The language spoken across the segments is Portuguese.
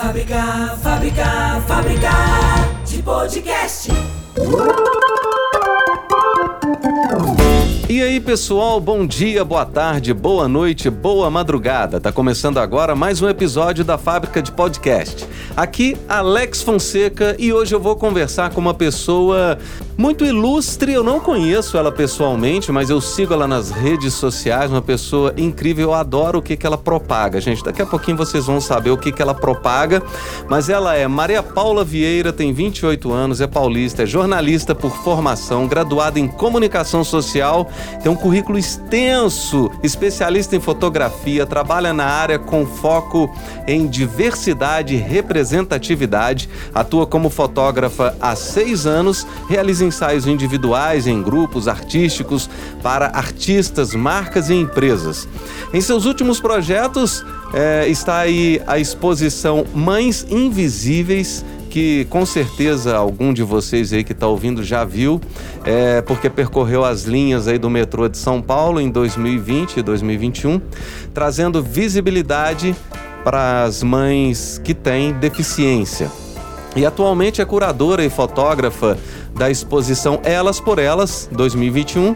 Fábrica, fábrica, fábrica de podcast. E aí, pessoal, bom dia, boa tarde, boa noite, boa madrugada. Tá começando agora mais um episódio da Fábrica de Podcast. Aqui, Alex Fonseca, e hoje eu vou conversar com uma pessoa muito ilustre. Eu não conheço ela pessoalmente, mas eu sigo ela nas redes sociais, uma pessoa incrível. Eu adoro o que, que ela propaga, gente. Daqui a pouquinho vocês vão saber o que, que ela propaga. Mas ela é Maria Paula Vieira, tem 28 anos, é paulista, é jornalista por formação, graduada em comunicação social tem um currículo extenso, especialista em fotografia, trabalha na área com foco em diversidade e representatividade, atua como fotógrafa há seis anos, realiza ensaios individuais em grupos artísticos para artistas, marcas e empresas. Em seus últimos projetos é, está aí a exposição Mães Invisíveis que com certeza algum de vocês aí que está ouvindo já viu, é, porque percorreu as linhas aí do metrô de São Paulo em 2020 e 2021, trazendo visibilidade para as mães que têm deficiência. E atualmente é curadora e fotógrafa da exposição Elas por Elas 2021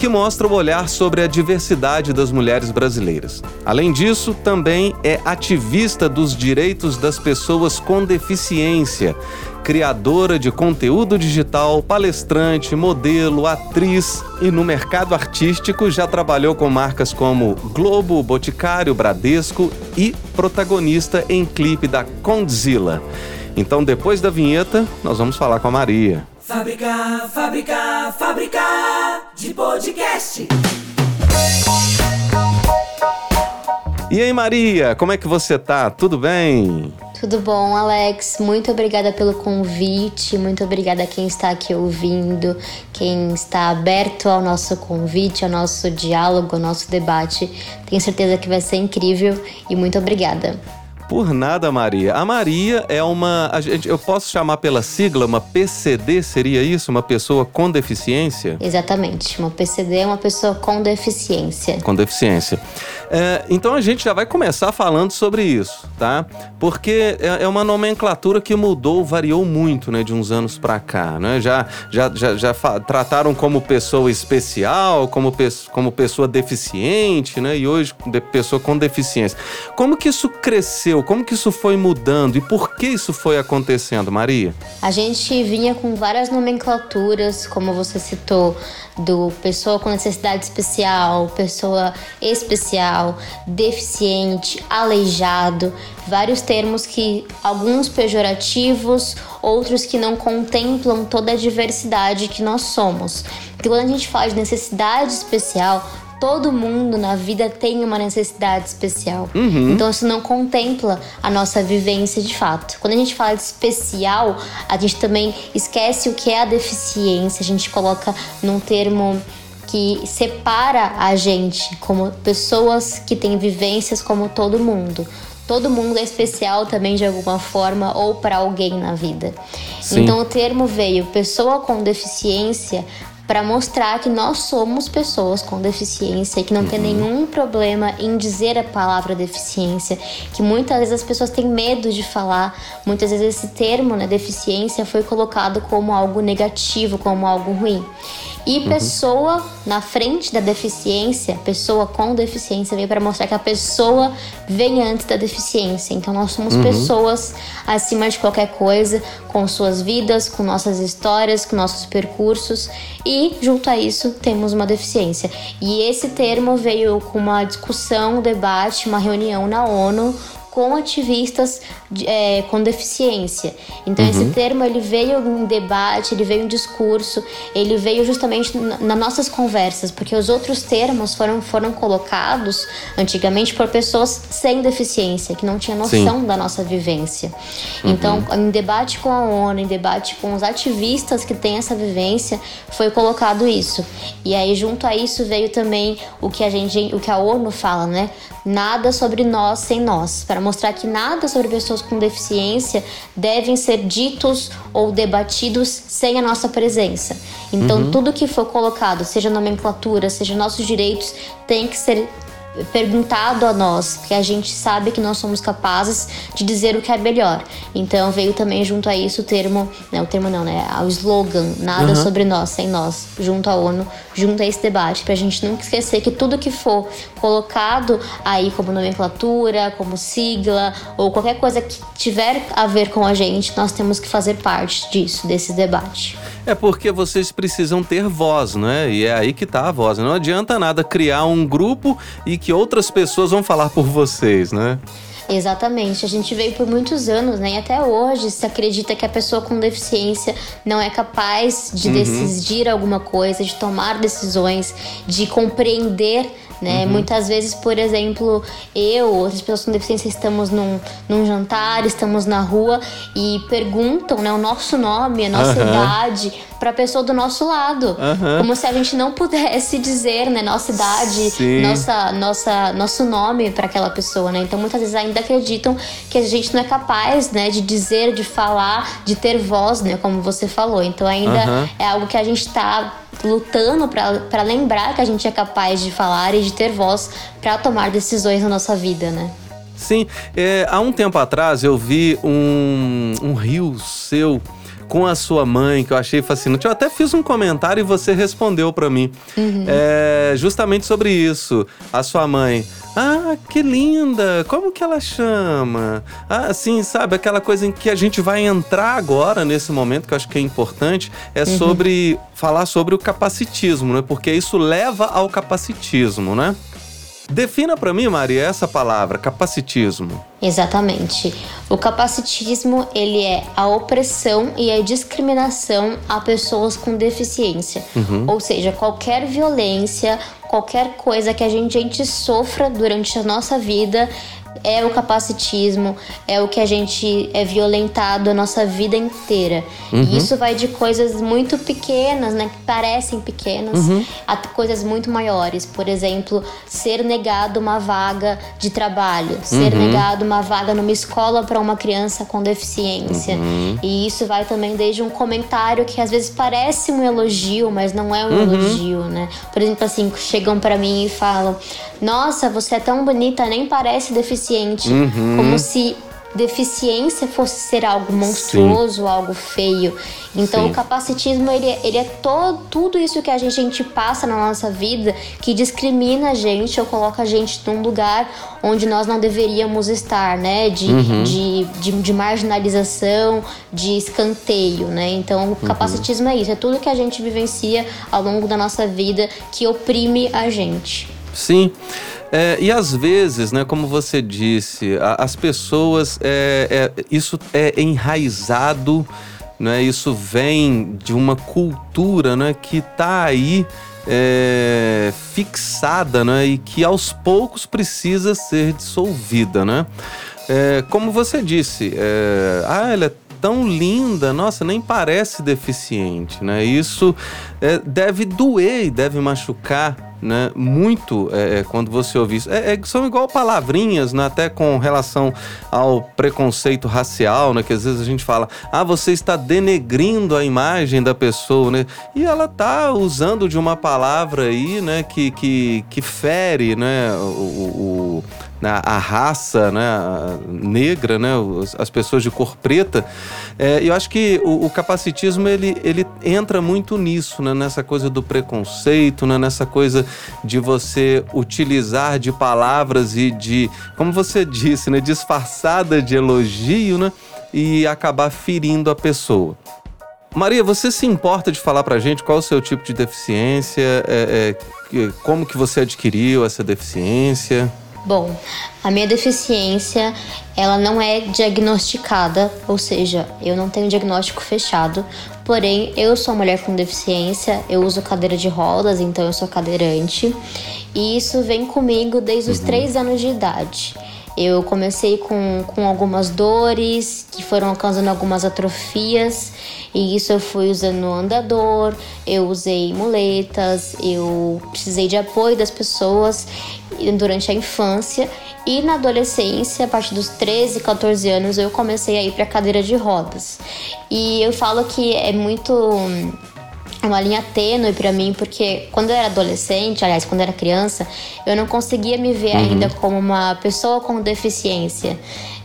que mostra o olhar sobre a diversidade das mulheres brasileiras. Além disso, também é ativista dos direitos das pessoas com deficiência, criadora de conteúdo digital, palestrante, modelo, atriz e no mercado artístico já trabalhou com marcas como Globo, Boticário, Bradesco e protagonista em clipe da Condzilla. Então, depois da vinheta, nós vamos falar com a Maria. Fábrica, fábrica, fábrica de podcast. E aí, Maria, como é que você tá? Tudo bem? Tudo bom, Alex? Muito obrigada pelo convite, muito obrigada a quem está aqui ouvindo, quem está aberto ao nosso convite, ao nosso diálogo, ao nosso debate. Tenho certeza que vai ser incrível e muito obrigada. Por nada, Maria. A Maria é uma. eu posso chamar pela sigla, uma PCD, seria isso? Uma pessoa com deficiência? Exatamente. Uma PCD é uma pessoa com deficiência. Com deficiência. É, então a gente já vai começar falando sobre isso, tá? Porque é, é uma nomenclatura que mudou, variou muito, né, de uns anos para cá, né? Já, já, já, já trataram como pessoa especial, como, pe como pessoa deficiente, né? E hoje pessoa com deficiência. Como que isso cresceu? Como que isso foi mudando? E por que isso foi acontecendo, Maria? A gente vinha com várias nomenclaturas, como você citou, do pessoa com necessidade especial, pessoa especial, deficiente, aleijado, vários termos que alguns pejorativos, outros que não contemplam toda a diversidade que nós somos. Porque quando a gente fala de necessidade especial, todo mundo na vida tem uma necessidade especial. Uhum. Então isso não contempla a nossa vivência de fato. Quando a gente fala de especial, a gente também esquece o que é a deficiência, a gente coloca num termo que separa a gente como pessoas que têm vivências como todo mundo todo mundo é especial também de alguma forma ou para alguém na vida. Sim. Então o termo veio pessoa com deficiência para mostrar que nós somos pessoas com deficiência e que não uhum. tem nenhum problema em dizer a palavra deficiência, que muitas vezes as pessoas têm medo de falar, muitas vezes esse termo, né, deficiência, foi colocado como algo negativo, como algo ruim. E uhum. pessoa na frente da deficiência, pessoa com deficiência, veio para mostrar que a pessoa vem antes da deficiência. Então nós somos uhum. pessoas acima de qualquer coisa, com suas vidas, com nossas histórias, com nossos percursos e junto a isso temos uma deficiência. E esse termo veio com uma discussão, um debate, uma reunião na ONU com ativistas é, com deficiência. Então uhum. esse termo ele veio em debate, ele veio em discurso, ele veio justamente nas nossas conversas, porque os outros termos foram, foram colocados antigamente por pessoas sem deficiência, que não tinham noção Sim. da nossa vivência. Uhum. Então, em debate com a ONU, em debate com os ativistas que têm essa vivência, foi colocado isso. E aí junto a isso veio também o que a gente, o que a ONU fala, né? Nada sobre nós sem nós, para mostrar que nada sobre pessoas com deficiência devem ser ditos ou debatidos sem a nossa presença. Então, uhum. tudo que for colocado, seja nomenclatura, seja nossos direitos, tem que ser perguntado a nós, que a gente sabe que nós somos capazes de dizer o que é melhor. Então veio também junto a isso o termo, né, o termo não, né, o slogan, nada uhum. sobre nós, sem nós, junto à ONU, junto a esse debate, pra gente nunca esquecer que tudo que for colocado aí como nomenclatura, como sigla ou qualquer coisa que tiver a ver com a gente, nós temos que fazer parte disso, desse debate. É porque vocês precisam ter voz, né? E é aí que tá a voz. Não adianta nada criar um grupo e que outras pessoas vão falar por vocês, né? Exatamente. A gente veio por muitos anos, né? E até hoje se acredita que a pessoa com deficiência não é capaz de uhum. decidir alguma coisa, de tomar decisões, de compreender né? Uhum. Muitas vezes, por exemplo, eu, outras pessoas com deficiência, estamos num, num jantar, estamos na rua e perguntam né, o nosso nome, a nossa uhum. idade para a pessoa do nosso lado, uhum. como se a gente não pudesse dizer, né, nossa idade, nossa, nossa, nosso nome para aquela pessoa, né? Então muitas vezes ainda acreditam que a gente não é capaz, né, de dizer, de falar, de ter voz, né, como você falou. Então ainda é algo que a gente está lutando para lembrar que a gente é capaz de falar e de ter voz para tomar decisões na nossa vida, né? Sim, é, há um tempo atrás eu vi um, um rio seu com a sua mãe, que eu achei fascinante. Eu até fiz um comentário e você respondeu para mim. Uhum. É, justamente sobre isso. A sua mãe. Ah, que linda! Como que ela chama? Ah, sim, sabe? Aquela coisa em que a gente vai entrar agora, nesse momento, que eu acho que é importante, é uhum. sobre falar sobre o capacitismo, né? Porque isso leva ao capacitismo, né? Defina para mim, Maria, essa palavra, capacitismo. Exatamente. O capacitismo, ele é a opressão e a discriminação a pessoas com deficiência. Uhum. Ou seja, qualquer violência, qualquer coisa que a gente, a gente sofra durante a nossa vida é o capacitismo, é o que a gente é violentado a nossa vida inteira. Uhum. E isso vai de coisas muito pequenas, né, que parecem pequenas, uhum. a coisas muito maiores. Por exemplo, ser negado uma vaga de trabalho, ser uhum. negado uma vaga numa escola para uma criança com deficiência. Uhum. E isso vai também desde um comentário que às vezes parece um elogio, mas não é um uhum. elogio, né? Por exemplo, assim, chegam para mim e falam: "Nossa, você é tão bonita, nem parece deficiente deficiente, uhum. como se deficiência fosse ser algo monstruoso, Sim. algo feio. Então Sim. o capacitismo ele, ele é todo, tudo isso que a gente, a gente passa na nossa vida que discrimina a gente ou coloca a gente num lugar onde nós não deveríamos estar, né? De, uhum. de, de, de, marginalização, de escanteio, né? Então o uhum. capacitismo uhum. é isso, é tudo que a gente vivencia ao longo da nossa vida que oprime a gente. Sim. É, e às vezes, né, como você disse, a, as pessoas, é, é, isso é enraizado, né, isso vem de uma cultura né, que está aí é, fixada né, e que aos poucos precisa ser dissolvida. Né? É, como você disse, é, ah, ela é tão linda, nossa, nem parece deficiente, né? Isso é, deve doer e deve machucar né, muito é, é, quando você ouve isso. É, é, são igual palavrinhas, né, até com relação ao preconceito racial, né, que às vezes a gente fala, ah, você está denegrindo a imagem da pessoa, né, e ela tá usando de uma palavra aí, né, que, que, que fere, né, o, o a raça né, negra, né, as pessoas de cor preta. É, eu acho que o, o, capacitismo ele, ele entra muito nisso, né, nessa coisa do preconceito, né, nessa coisa de você utilizar de palavras e de, como você disse, né, disfarçada de elogio, né, e acabar ferindo a pessoa. Maria, você se importa de falar pra gente qual o seu tipo de deficiência, é, é, como que você adquiriu essa deficiência? Bom, a minha deficiência, ela não é diagnosticada, ou seja, eu não tenho diagnóstico fechado, porém eu sou mulher com deficiência, eu uso cadeira de rodas, então eu sou cadeirante, e isso vem comigo desde os uhum. três anos de idade. Eu comecei com, com algumas dores que foram causando algumas atrofias, e isso eu fui usando no andador, eu usei muletas, eu precisei de apoio das pessoas durante a infância e na adolescência, a partir dos 13, 14 anos, eu comecei a ir para cadeira de rodas. E eu falo que é muito uma linha tênue para mim, porque quando eu era adolescente, aliás, quando eu era criança, eu não conseguia me ver uhum. ainda como uma pessoa com deficiência.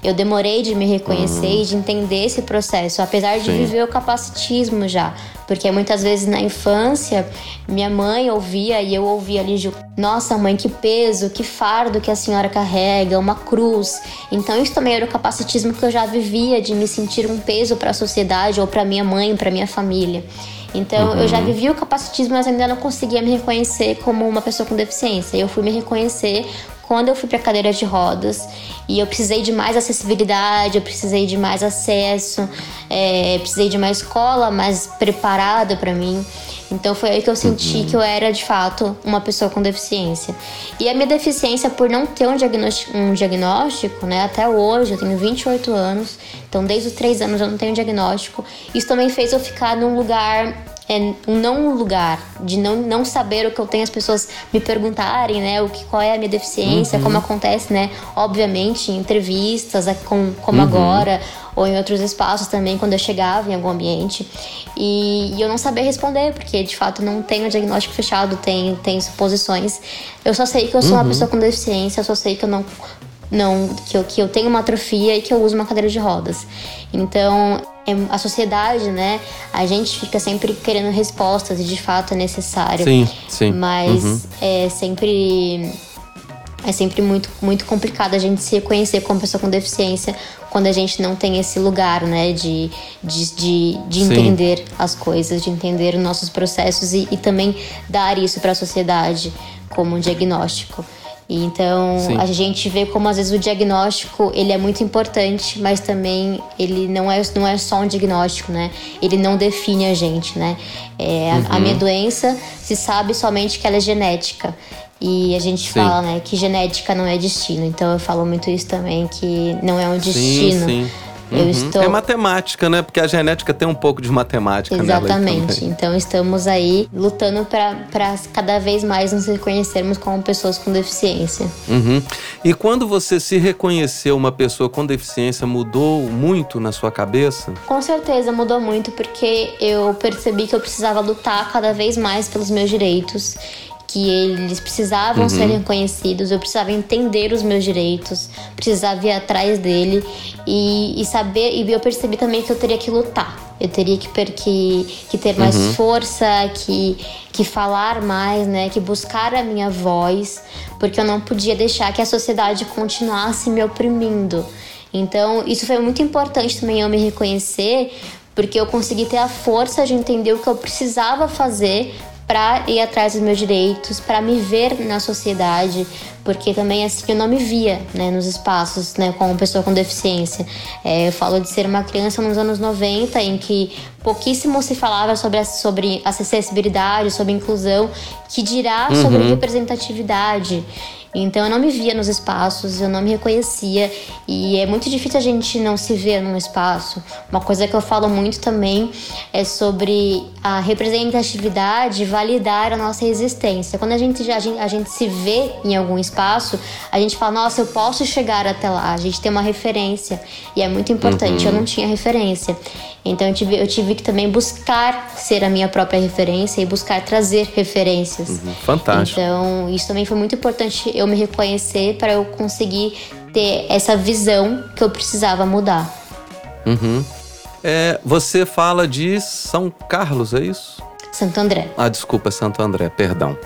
Eu demorei de me reconhecer uhum. e de entender esse processo, apesar de Sim. viver o capacitismo já. Porque muitas vezes na infância, minha mãe ouvia e eu ouvia ali, nossa mãe, que peso, que fardo que a senhora carrega, uma cruz. Então isso também era o capacitismo que eu já vivia, de me sentir um peso para a sociedade ou para minha mãe, para minha família. Então uhum. eu já uhum. vivi o capacitismo, mas ainda não conseguia me reconhecer como uma pessoa com deficiência. Eu fui me reconhecer quando eu fui para cadeira de rodas e eu precisei de mais acessibilidade, eu precisei de mais acesso, é, precisei de uma escola mais preparada para mim. Então foi aí que eu senti uhum. que eu era de fato uma pessoa com deficiência. E a minha deficiência, por não ter um diagnóstico, um diagnóstico né, até hoje, eu tenho 28 anos, então desde os 3 anos eu não tenho diagnóstico, isso também fez eu ficar num lugar é não um lugar de não, não saber o que eu tenho as pessoas me perguntarem, né, o que qual é a minha deficiência, uhum. como acontece, né, obviamente em entrevistas, como, como uhum. agora ou em outros espaços também quando eu chegava em algum ambiente e, e, eu não sabia responder porque de fato não tenho diagnóstico fechado, tem tem suposições. Eu só sei que eu sou uhum. uma pessoa com deficiência, eu só sei que eu não não que eu, que eu tenho uma atrofia e que eu uso uma cadeira de rodas. Então, é, a sociedade, né? A gente fica sempre querendo respostas e de fato é necessário. Sim, sim. Mas uhum. é sempre é sempre muito, muito complicado a gente se reconhecer como pessoa com deficiência quando a gente não tem esse lugar, né, de, de, de, de entender as coisas, de entender os nossos processos e, e também dar isso para a sociedade como um diagnóstico. Então Sim. a gente vê como às vezes o diagnóstico ele é muito importante, mas também ele não é, não é só um diagnóstico, né? Ele não define a gente, né? É, uhum. a, a, minha doença se sabe somente que ela é genética. E a gente sim. fala, né, que genética não é destino. Então eu falo muito isso também, que não é um destino. Sim, sim. Uhum. Estou... É matemática, né? Porque a genética tem um pouco de matemática Exatamente. Então estamos aí lutando para cada vez mais nos reconhecermos como pessoas com deficiência. Uhum. E quando você se reconheceu uma pessoa com deficiência, mudou muito na sua cabeça? Com certeza mudou muito, porque eu percebi que eu precisava lutar cada vez mais pelos meus direitos que eles precisavam uhum. ser reconhecidos, eu precisava entender os meus direitos, precisava ir atrás dele e, e saber. E eu percebi também que eu teria que lutar. Eu teria que, que, que ter mais uhum. força, que, que falar mais, né? Que buscar a minha voz, porque eu não podia deixar que a sociedade continuasse me oprimindo. Então, isso foi muito importante também eu me reconhecer, porque eu consegui ter a força de entender o que eu precisava fazer para ir atrás dos meus direitos, para me ver na sociedade, porque também assim eu não me via né, nos espaços né, como pessoa com deficiência. É, eu falo de ser uma criança nos anos 90, em que pouquíssimo se falava sobre, sobre acessibilidade, sobre inclusão, que dirá uhum. sobre representatividade. Então eu não me via nos espaços, eu não me reconhecia e é muito difícil a gente não se ver num espaço. Uma coisa que eu falo muito também é sobre a representatividade validar a nossa existência. Quando a gente, a gente, a gente se vê em algum espaço, a gente fala, nossa, eu posso chegar até lá, a gente tem uma referência e é muito importante. Uhum. Eu não tinha referência. Então eu tive, eu tive que também buscar ser a minha própria referência e buscar trazer referências. Uhum. Fantástico. Então isso também foi muito importante eu me reconhecer para eu conseguir ter essa visão que eu precisava mudar. Uhum. É, você fala de São Carlos, é isso? Santo André. Ah, desculpa, Santo André, perdão.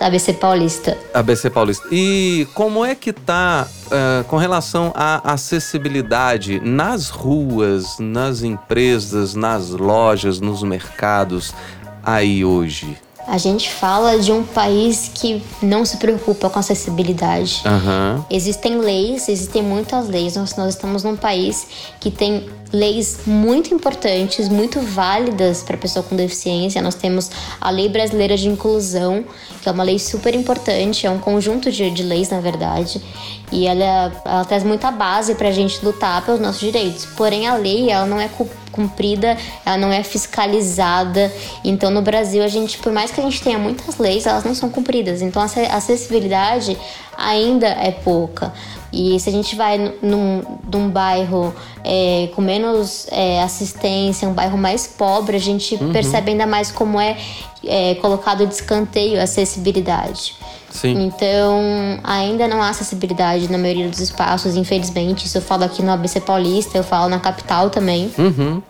ABC Paulista. ABC Paulista. E como é que tá uh, com relação à acessibilidade nas ruas, nas empresas, nas lojas, nos mercados aí hoje? A gente fala de um país que não se preocupa com acessibilidade. Uhum. Existem leis, existem muitas leis. Nós, nós estamos num país que tem leis muito importantes, muito válidas para pessoa com deficiência. Nós temos a Lei Brasileira de Inclusão, que é uma lei super importante, é um conjunto de, de leis, na verdade, e ela, ela traz muita base para a gente lutar pelos nossos direitos. Porém, a lei ela não é cumprida, ela não é fiscalizada. Então, no Brasil, a gente, por mais que a gente tenha muitas leis, elas não são cumpridas. Então, a acessibilidade ainda é pouca. E se a gente vai num, num bairro é, com menos é, assistência, um bairro mais pobre, a gente uhum. percebe ainda mais como é, é colocado de escanteio a acessibilidade. Sim. Então, ainda não há acessibilidade na maioria dos espaços, infelizmente. Isso eu falo aqui no ABC Paulista, eu falo na capital também. Uhum.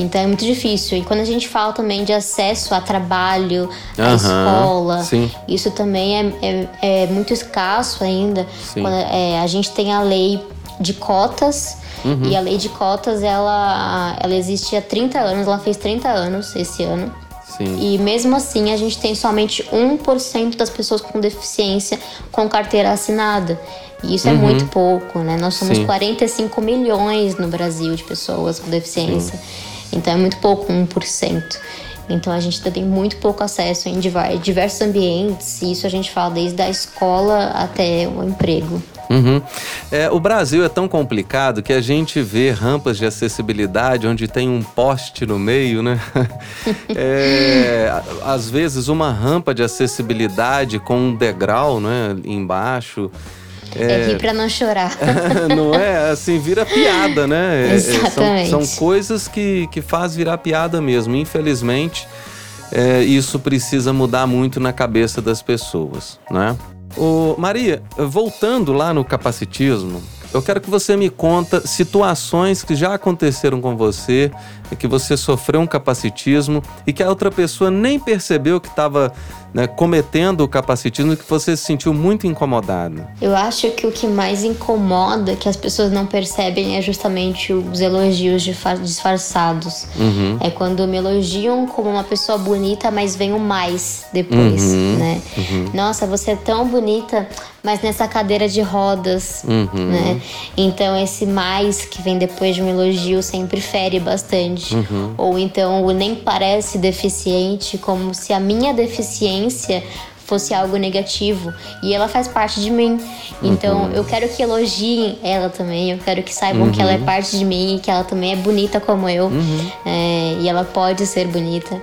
Então é muito difícil. E quando a gente fala também de acesso a trabalho, à escola, sim. isso também é, é, é, muito escasso ainda. Quando, é, a gente tem a lei de cotas. Uhum. E a lei de cotas, ela, ela existe há 30 anos, ela fez 30 anos esse ano. Sim. E mesmo assim, a gente tem somente 1% das pessoas com deficiência com carteira assinada. E isso é uhum. é muito pouco, né? Nós somos Sim. 45 milhões no Brasil de pessoas com deficiência. Sim. Então é muito pouco, 1%. Então a gente ainda tem muito pouco acesso em diversos ambientes, e isso a gente fala desde a escola até o emprego. Uhum. É, o Brasil é tão complicado que a gente vê rampas de acessibilidade onde tem um poste no meio, né? é, às vezes uma rampa de acessibilidade com um degrau né, embaixo. É, é pra não chorar. não é? Assim, vira piada, né? É, é, Exatamente. São, são coisas que, que faz virar piada mesmo. Infelizmente, é, isso precisa mudar muito na cabeça das pessoas, né? Ô, Maria, voltando lá no capacitismo, eu quero que você me conta situações que já aconteceram com você, que você sofreu um capacitismo e que a outra pessoa nem percebeu que estava né, cometendo o capacitismo e que você se sentiu muito incomodada. Eu acho que o que mais incomoda, que as pessoas não percebem, é justamente os elogios disfarçados. Uhum. É quando me elogiam como uma pessoa bonita, mas vem o mais depois, uhum. né? Uhum. Nossa, você é tão bonita mas nessa cadeira de rodas, uhum. né? Então esse mais que vem depois de um elogio sempre fere bastante. Uhum. Ou então o nem parece deficiente, como se a minha deficiência fosse algo negativo e ela faz parte de mim. Então uhum. eu quero que elogiem ela também, eu quero que saibam uhum. que ela é uhum. parte de mim e que ela também é bonita como eu uhum. é, e ela pode ser bonita.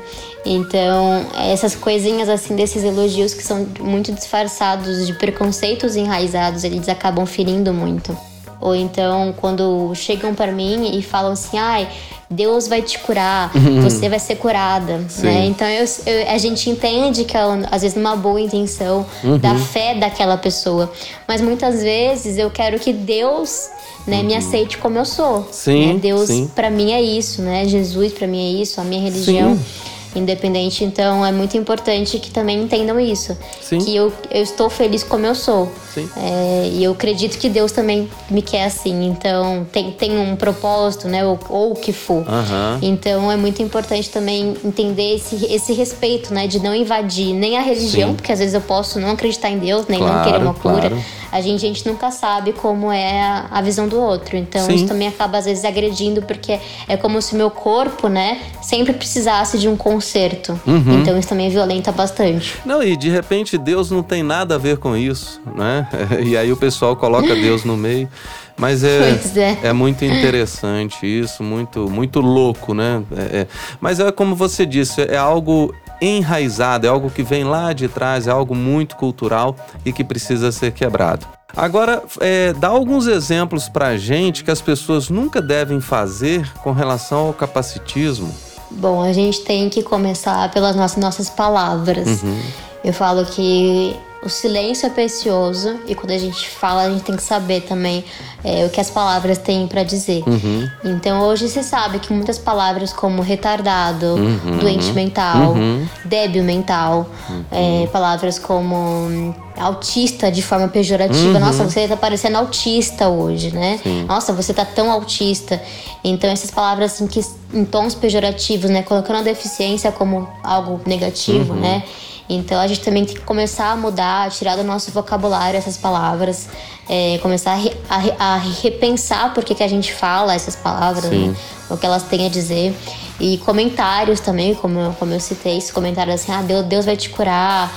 Então, essas coisinhas assim desses elogios que são muito disfarçados de preconceitos enraizados, eles acabam ferindo muito. Ou então, quando chegam para mim e falam assim: "Ai, Deus vai te curar, uhum. você vai ser curada, né? Então eu, eu, a gente entende que é, às vezes uma boa intenção uhum. da fé daquela pessoa, mas muitas vezes eu quero que Deus né, me uhum. aceite como eu sou. Sim, né? Deus para mim é isso, né? Jesus para mim é isso, a minha religião. Sim independente. Então é muito importante que também entendam isso. Sim. Que eu, eu estou feliz como eu sou. Sim. É, e eu acredito que Deus também me quer assim. Então tem, tem um propósito, né? Ou, ou o que for. Uhum. Então é muito importante também entender esse, esse respeito, né? De não invadir nem a religião, Sim. porque às vezes eu posso não acreditar em Deus, nem claro, não querer uma cura. Claro. A gente, a gente nunca sabe como é a, a visão do outro. Então Sim. isso também acaba às vezes agredindo, porque é como se o meu corpo, né, sempre precisasse de um conserto. Uhum. Então isso também violenta bastante. Não, e de repente Deus não tem nada a ver com isso, né? E aí o pessoal coloca Deus no meio. Mas é, é. é. muito interessante isso, muito, muito louco, né? É, é. Mas é como você disse, é algo enraizado, é algo que vem lá de trás, é algo muito cultural e que precisa ser quebrado. Agora, é, dá alguns exemplos para gente que as pessoas nunca devem fazer com relação ao capacitismo. Bom, a gente tem que começar pelas nossas, nossas palavras. Uhum. Eu falo que o silêncio é precioso e quando a gente fala, a gente tem que saber também é, o que as palavras têm para dizer. Uhum. Então hoje se sabe que muitas palavras como retardado, uhum. doente mental, uhum. débil mental, uhum. é, palavras como hum, autista de forma pejorativa. Uhum. Nossa, você tá parecendo autista hoje, né? Sim. Nossa, você tá tão autista. Então essas palavras assim que em tons pejorativos, né, colocando a deficiência como algo negativo, Uhum. né? Então a gente também tem que começar a mudar, tirar do nosso vocabulário essas palavras, é, começar a, re, a, a, repensar por que, que a gente fala essas palavras, né? o que elas têm a dizer. E comentários também, como eu, como eu citei, esse comentário assim, ah, Deus, Deus vai te curar,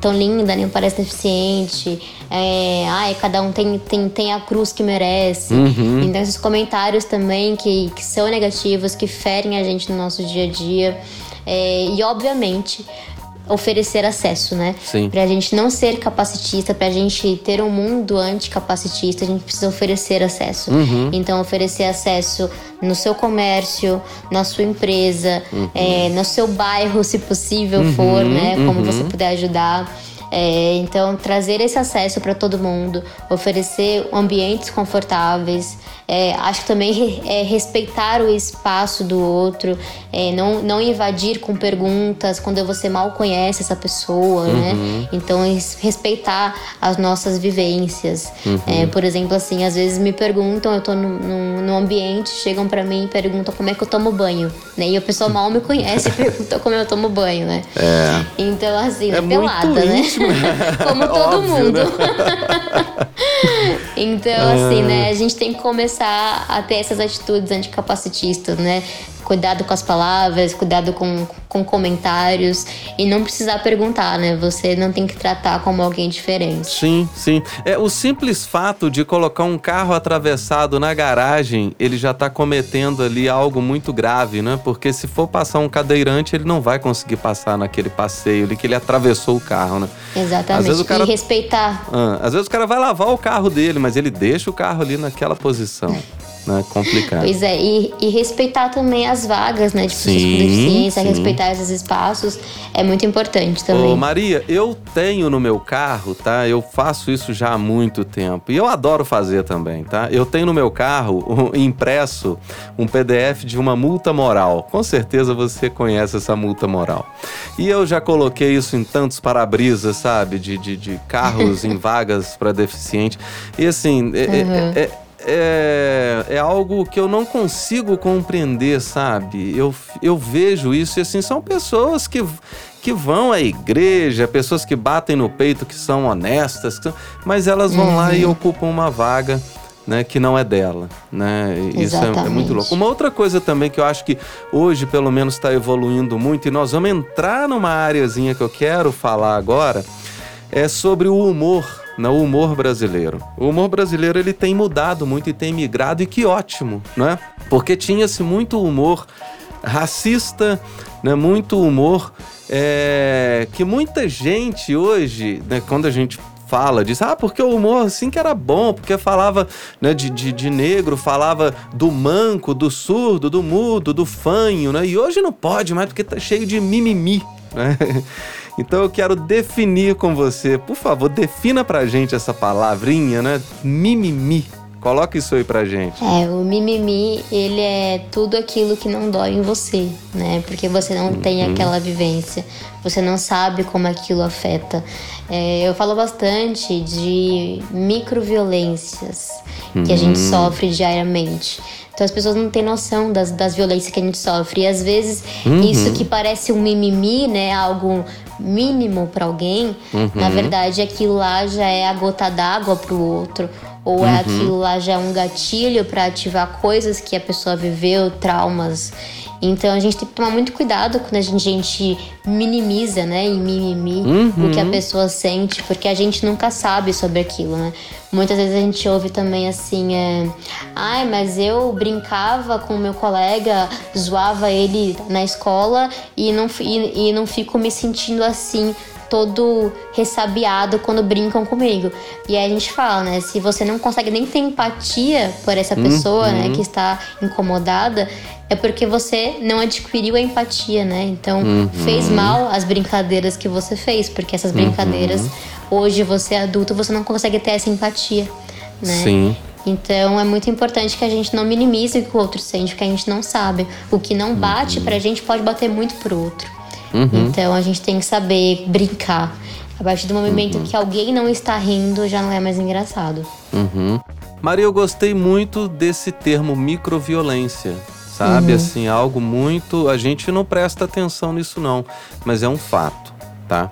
tão linda, nem parece deficiente. É, ai, cada um tem, tem, tem a cruz que merece. Uhum. Então, esses comentários também que, que são negativos, que ferem a gente no nosso dia a dia. É, e, obviamente, oferecer acesso, né? Sim. Pra gente não ser capacitista, pra gente ter um mundo anticapacitista, a gente precisa oferecer acesso. Uhum. Então, oferecer acesso no seu comércio, na sua empresa, Uhum. é, no seu bairro, se possível for, né? Como uhum. você puder ajudar. É, então, trazer esse acesso para todo mundo, oferecer ambientes confortáveis. É, acho que também é, respeitar o espaço do outro, é, não, não invadir com perguntas quando você mal conhece essa pessoa, né? Então, res- respeitar as nossas vivências. É, por exemplo, assim, às vezes me perguntam, eu tô num, num, ambiente, chegam para mim e perguntam como é que eu tomo banho, né? E a pessoa mal me conhece e pergunta como eu tomo banho, né? É. Então, assim, É pelada, né? Como todo Óbvio, mundo. né? então, assim, né? A gente tem que começar a ter essas atitudes anticapacitistas, né? Cuidado com as palavras, cuidado com, com comentários e não precisar perguntar, né? Você não tem que tratar como alguém diferente. Sim, sim. É o simples fato de colocar um carro atravessado na garagem, ele já tá cometendo ali algo muito grave, né? Porque se for passar um cadeirante, ele não vai conseguir passar naquele passeio ali que ele atravessou o carro, né? Exatamente. Às vezes o cara- E respeitar. Ah, às vezes o cara vai lavar o carro dele, mas ele deixa o carro ali naquela posição, né? Complicado. Pois é, e, e respeitar também as vagas, né? De pessoas Sim, com deficiência, sim. respeitar esses espaços é muito importante também. Ô, Maria, eu tenho no meu carro, tá? Eu faço isso já há muito tempo. E eu adoro fazer também, tá? Eu tenho no meu carro um- impresso um PDF de uma multa moral. Com certeza você conhece essa multa moral. E eu já coloquei isso em tantos para-brisas, sabe? De, de, de carros em vagas para deficiente. E assim, é- é- Uhum. é- é, é algo que eu não consigo compreender, sabe? Eu, eu vejo isso e assim, são pessoas que, que vão à igreja, pessoas que batem no peito, que são honestas, que são- mas elas vão lá e ocupam uma vaga. Né, que não é dela, né? Isso é- é, muito louco. Uma outra coisa também que eu acho que hoje, pelo menos, está evoluindo muito, e nós vamos entrar numa áreazinha que eu quero falar agora, é sobre o humor, né, o humor brasileiro. O humor brasileiro ele tem mudado muito e tem migrado e que ótimo, né? Porque tinha-se muito humor racista, né, muito humor é, que muita gente hoje, né, quando a gente fala diz ah porque o humor assim que era bom porque falava né, de, de, de negro falava do manco do surdo do mudo do fanho né e hoje não pode mais porque tá cheio de mimimi né? Então eu quero definir com você, por favor, defina pra gente essa palavrinha, né? Mimimi. Coloca isso aí pra gente. É, o mimimi, ele é tudo aquilo que não dói em você, né? Porque você não tem aquela vivência, você não sabe como aquilo afeta. É, eu falo bastante de microviolências que a gente sofre diariamente. Então as pessoas não têm noção das, das violências que a gente sofre. E às vezes isso que parece um mimimi, né? Algo mínimo pra alguém, na verdade aquilo lá já é a gota d'água pro outro. Ou é aquilo lá já é um gatilho pra ativar coisas que a pessoa viveu, traumas. Então a gente tem que tomar muito cuidado quando a gente, a gente minimiza, né, em mimimi o que a pessoa sente, porque a gente nunca sabe sobre aquilo, né? Muitas vezes a gente ouve também assim, é, ai, mas eu brincava com o meu colega, zoava ele na escola e não, e, e não fico me sentindo assim todo ressabiado quando brincam comigo. E aí a gente fala, né? Se você não consegue nem ter empatia por essa pessoa, né, que está incomodada, é porque você não adquiriu a empatia, né? Então fez mal as brincadeiras que você fez, porque essas brincadeiras, hoje você é adulto, você não consegue ter essa empatia, né? Sim. Então é muito importante que a gente não minimize o que o outro sente, porque a gente não sabe. O que não bate pra gente pode bater muito pro outro. Então a gente tem que saber brincar. A partir do momento que alguém não está rindo, já não é mais engraçado. Uhum. Maria, eu gostei muito desse termo microviolência. Sabe, assim, algo muito. A gente não presta atenção nisso, não, mas é um fato, tá?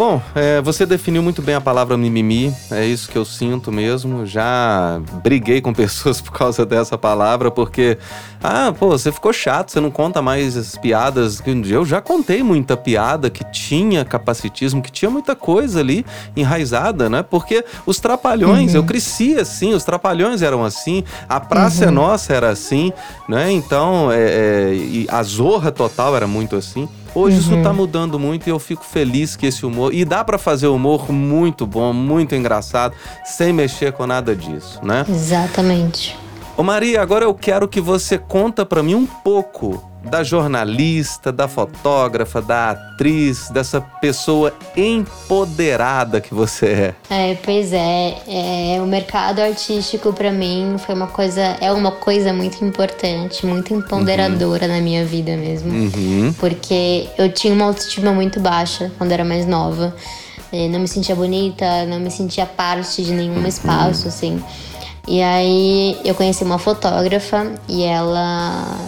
Bom, é, você definiu muito bem a palavra mimimi, é isso que eu sinto mesmo. Já briguei com pessoas por causa dessa palavra, porque, ah, pô, você ficou chato, você não conta mais as piadas. Eu já contei muita piada que tinha capacitismo, que tinha muita coisa ali enraizada, né? Porque os trapalhões, eu cresci assim, os trapalhões eram assim, a Praça é Nossa era assim, né? Então, é, é, a Zorra Total era muito assim. Hoje uhum. isso tá mudando muito e eu fico feliz que esse humor. E dá para fazer humor muito bom, muito engraçado, sem mexer com nada disso, né? Exatamente. Ô Maria, agora eu quero que você conta para mim um pouco da jornalista, da fotógrafa, da atriz, dessa pessoa empoderada que você é. É, pois é, é o mercado artístico para mim foi uma coisa, é uma coisa muito importante, muito empoderadora uhum. na minha vida mesmo, uhum. porque eu tinha uma autoestima muito baixa quando era mais nova, é, não me sentia bonita, não me sentia parte de nenhum uhum. espaço, assim. E aí eu conheci uma fotógrafa e ela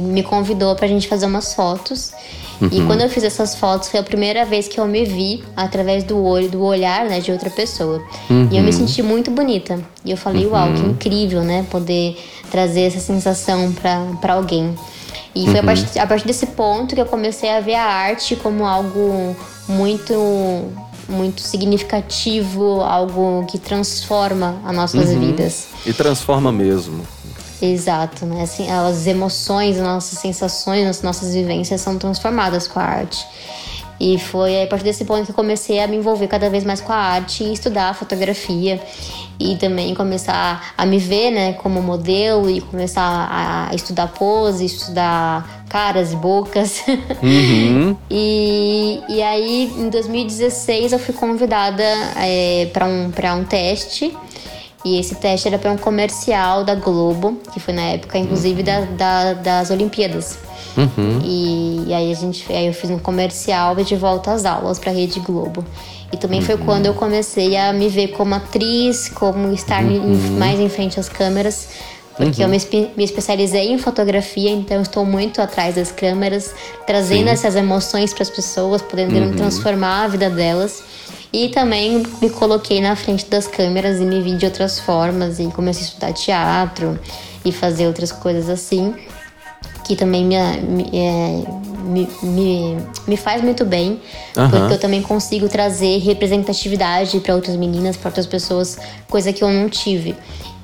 me convidou pra gente fazer umas fotos. Uhum. E quando eu fiz essas fotos, foi a primeira vez que eu me vi através do olho, do olhar, né, de outra pessoa. Uhum. E eu me uhum. senti muito bonita. E eu falei, uhum. uau, que incrível, né, poder trazer essa sensação para alguém. E foi a uhum. partir, a partir desse ponto que eu comecei a ver a arte como algo muito muito significativo, algo que transforma as nossas uhum. vidas. E transforma mesmo. Exato, né? Assim, as emoções, as nossas sensações, as nossas vivências são transformadas com a arte. E foi a partir desse ponto que eu comecei a me envolver cada vez mais com a arte e estudar fotografia. E também começar a me ver né, como modelo e começar a estudar pose, estudar caras e bocas. Uhum. e, e aí, em 2016, eu fui convidada é, para um, um teste e esse teste era para um comercial da Globo, que foi na época, inclusive, da, da, das Olimpíadas. Uhum. E, e, aí a gente, aí eu fiz um comercial de volta às aulas para a Rede Globo. E também uhum. foi quando eu comecei a me ver como atriz, como estar uhum. mais em frente às câmeras, porque eu uhum. me, me, especializei em fotografia, então estou muito atrás das câmeras, trazendo Sim. essas emoções para as pessoas, podendo uhum. transformar a vida delas. E também me coloquei na frente das câmeras e me vi de outras formas e comecei a estudar teatro e fazer outras coisas assim, que também me, me, é, me, me, me, faz muito bem, uhum. porque eu também consigo trazer representatividade para outras meninas, para outras pessoas, coisa que eu não tive.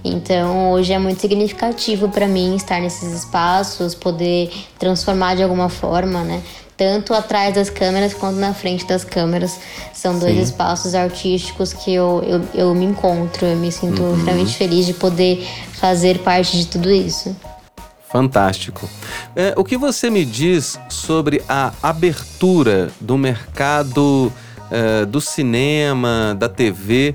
Então, hoje é muito significativo para mim estar nesses espaços, poder transformar de alguma forma, né? Tanto atrás das câmeras quanto na frente das câmeras. São dois Sim. espaços artísticos que eu, eu, eu, me encontro, eu me sinto uhum. extremamente feliz de poder fazer parte de tudo isso. Fantástico. É, o que você me diz sobre a abertura do mercado é, do cinema, da TV?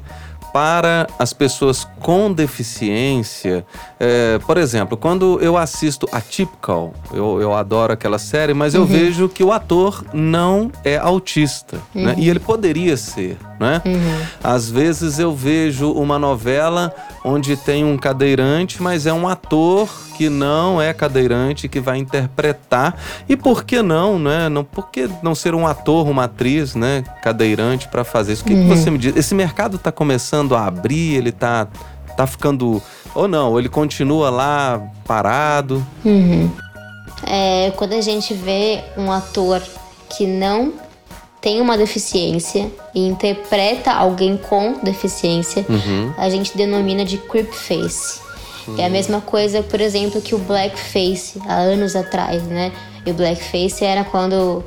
Para as pessoas com deficiência. É, por exemplo, quando eu assisto a Typical, eu, eu adoro aquela série, mas eu uhum. vejo que o ator não é autista, né? uhum. né? E ele poderia ser, né? Uhum. Às vezes eu vejo uma novela onde tem um cadeirante, mas é um ator que não é cadeirante que vai interpretar. E por que não, né? Não, por que não ser um ator, uma atriz, né, cadeirante para fazer isso? O que, uhum. que, você me diz? Esse mercado está começando a abrir, ele está tá ficando ou não, ele continua lá parado? Uhum. É, quando a gente vê um ator que não tem uma deficiência e interpreta alguém com deficiência, uhum. a gente denomina de creep face. Uhum. É a mesma coisa, por exemplo, que o blackface há anos atrás, né? E o blackface era quando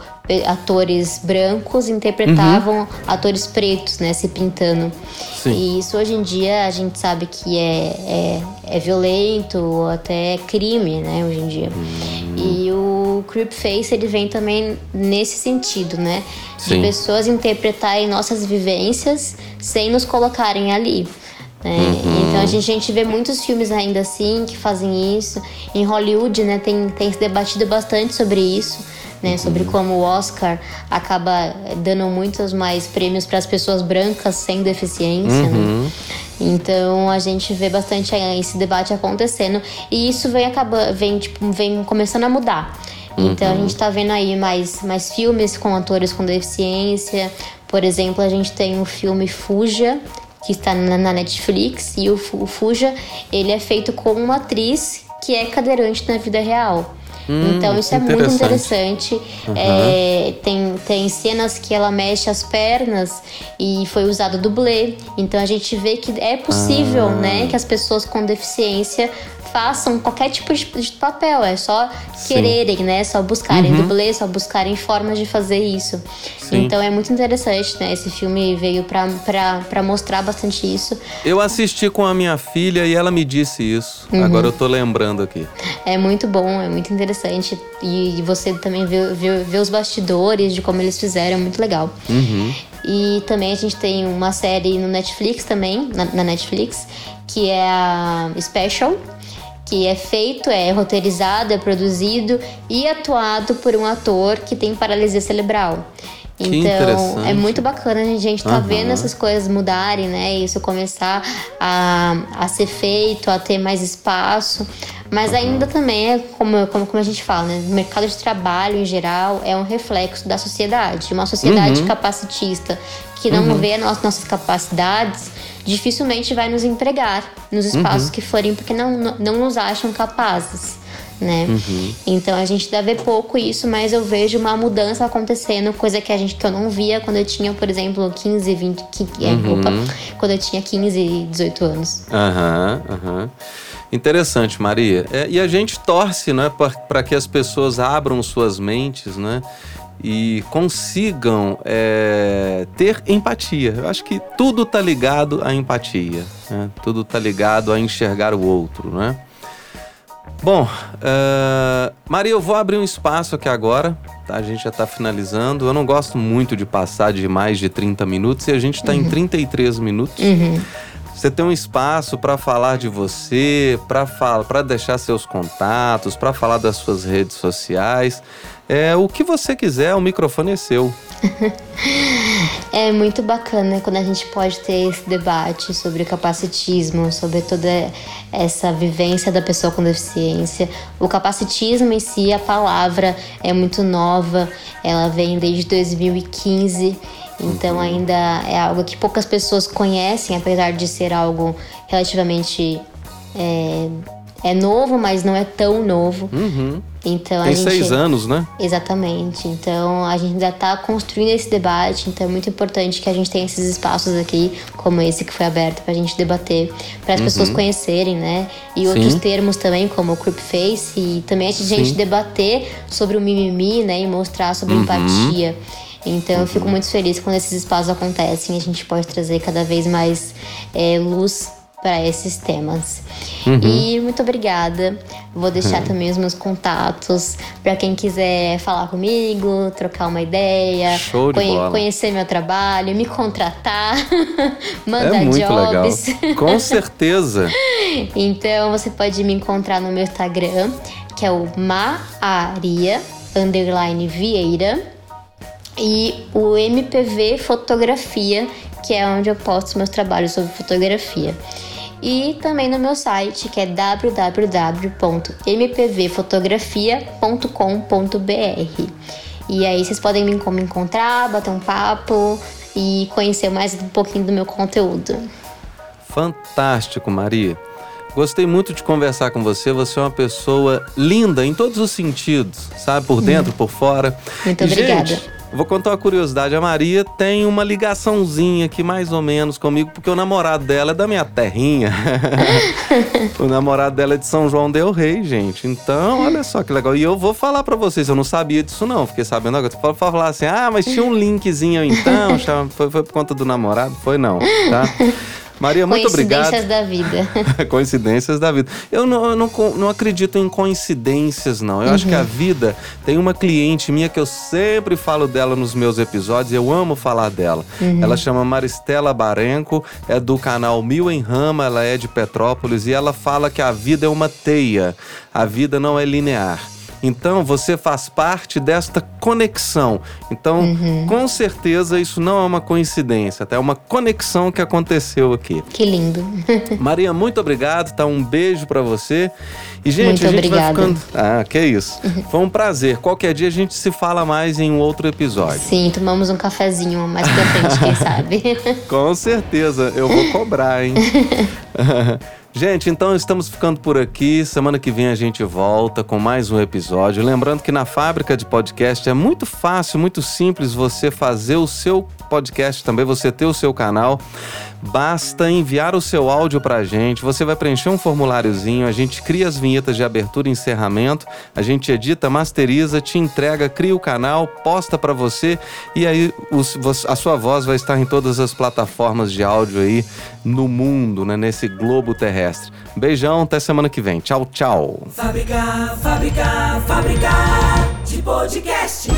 atores brancos interpretavam uhum. atores pretos, né, se pintando. Sim. E isso hoje em dia a gente sabe que é, é, é violento ou até é crime, né, hoje em dia. Uhum. E o creepface ele vem também nesse sentido, né, Sim. de pessoas interpretarem nossas vivências sem nos colocarem ali. Né? Uhum. Então a gente, a gente vê muitos filmes ainda assim que fazem isso. Em Hollywood, né, tem, tem se debatido bastante sobre isso. Né, sobre uhum. como o Oscar acaba dando muitos mais prêmios para as pessoas brancas sem deficiência. Né? Uhum. Né? Então a gente vê bastante esse debate acontecendo e isso vem acaba, vem, tipo, vem começando a mudar. Então uhum. a gente está vendo aí mais, mais filmes com atores com deficiência. Por exemplo, a gente tem o filme Fuja, que está na Netflix, e o, o Fuja, ele é feito com uma atriz que é cadeirante na vida real. Hum, então isso é muito interessante. Uhum. É, tem, tem cenas que ela mexe as pernas e foi usado dublê. Então a gente vê que é possível, ah. né, que as pessoas com deficiência façam qualquer tipo de, papel, é só quererem, né? Só buscarem Uhum. dublê, só buscarem formas de fazer isso. Sim. Então é muito interessante, né? Esse filme veio pra, pra, pra mostrar bastante isso. Eu assisti com a minha filha e ela me disse isso. Uhum. Agora eu tô lembrando aqui. É muito bom, é muito interessante. E você também vê, vê, vê os bastidores de como eles fizeram, é muito legal. Uhum. E também a gente tem uma série no Netflix também, na, na Netflix, que é a Special, que é feito, é roteirizado, é produzido e atuado por um ator que tem paralisia cerebral. Então, é muito bacana a gente tá Aham. vendo essas coisas mudarem, né? Isso começar a, a ser feito, a ter mais espaço. Mas ainda também é como, como, como a gente fala, né? O mercado de trabalho em geral é um reflexo da sociedade. Uma sociedade Uhum. capacitista que não vê as nossas, nossas capacidades dificilmente vai nos empregar nos Uhum. espaços que forem porque não, não, não nos acham capazes. Né? Uhum. Então a gente deve ver pouco isso, mas eu vejo uma mudança acontecendo, coisa que a gente que eu não via quando eu tinha, por exemplo, 15, 20, qui- é, Uhum. opa, quando eu tinha 15 e 18 anos. Aham, aham. Interessante, Maria. É, e a gente torce, né, para que as pessoas abram suas mentes, né? E consigam é, ter empatia. Eu acho que tudo tá ligado à empatia. né? Tudo tá ligado a enxergar o outro, né? Bom, eh, Maria, eu vou abrir um espaço aqui agora, tá? A gente já tá finalizando. Eu não gosto muito de passar de mais de 30 minutos e a gente tá em 33 minutos. Você tem um espaço para falar de você, para deixar seus contatos, para falar das suas redes sociais. É o que você quiser, o microfone é seu. É muito bacana quando a gente pode ter esse debate sobre o capacitismo, sobre toda essa vivência da pessoa com deficiência. O capacitismo em si, a palavra é muito nova, ela vem desde 2015. Então ainda é algo que poucas pessoas conhecem, apesar de ser algo relativamente é, é novo, mas não é tão novo. Uhum. Então Tem gente seis anos, né? Exatamente. Então a gente ainda está construindo esse debate, então é muito importante que a gente tenha esses espaços aqui, como esse que foi aberto para a gente debater, para as pessoas conhecerem, né? E outros Uhum. Sim. termos também, como o creep face, e também a gente Sim. debater sobre o mimimi, né? E mostrar sobre Uhum. empatia. Então eu fico muito feliz quando esses espaços acontecem e a gente pode trazer cada vez mais é, luz para esses temas. Uhum. E muito obrigada. Vou deixar também os meus contatos para quem quiser falar comigo, trocar uma ideia, bola. conhecer meu trabalho, me contratar, mandar é muito jobs. legal. Com certeza. Então você pode me encontrar no meu Instagram, que é o Maaria underline Vieira e o MPV Fotografia, que é onde eu posto meus trabalhos sobre fotografia. E também no meu site, que é www.mpvfotografia.com.br. E aí vocês podem me encontrar, bater um papo e conhecer mais um pouquinho do meu conteúdo. Fantástico, Maria. Gostei muito de conversar com você. Você é uma pessoa linda em todos os sentidos, sabe? Por dentro, por fora. Muito E, obrigada. Gente, vou contar uma curiosidade. A Maria tem uma ligaçãozinha aqui, mais ou menos, comigo, porque o namorado dela é da minha terrinha. o namorado dela é de São João Del Rei, gente. Então, olha só que legal. E eu vou falar pra vocês, eu não sabia disso, não. Fiquei sabendo agora. Pra falar assim, ah, mas tinha um linkzinho então. foi, foi por conta do namorado? Foi não, tá? Maria, muito obrigado. Coincidências da vida. Coincidências da vida. Eu não, eu não, não acredito em coincidências, não. Eu acho que a vida tem uma cliente minha que eu sempre falo dela nos meus episódios, eu amo falar dela. Ela chama Maristela Barenco, é do canal Mil em Rama, ela é de Petrópolis e ela fala que a vida é uma teia, a vida não é linear. Então você faz parte desta conexão. Então, com certeza, isso não é uma coincidência, até é uma conexão que aconteceu aqui. Que lindo. Maria, muito obrigado, tá? Um beijo pra você. E, gente, Muito a gente obrigada. vai ficando. Ah, que isso. Foi um prazer. Qualquer dia a gente se fala mais em um outro episódio. Sim, tomamos um cafezinho mais pra frente, quem sabe. Com certeza, eu vou cobrar, hein? Gente, então estamos ficando por aqui. Semana que vem a gente volta com mais um episódio. Lembrando que na fábrica de podcast é muito fácil, muito simples você fazer o seu podcast também, você ter o seu canal. Basta enviar o seu áudio pra gente, você vai preencher um formuláriozinho, a gente cria as vinhetas de abertura e encerramento, a gente edita, masteriza, te entrega, cria o canal, posta para você e aí a sua voz vai estar em todas as plataformas de áudio aí no mundo, né, nesse globo terrestre. Beijão, até semana que vem. Tchau, tchau. Fábrica, fábrica, fábrica de podcast.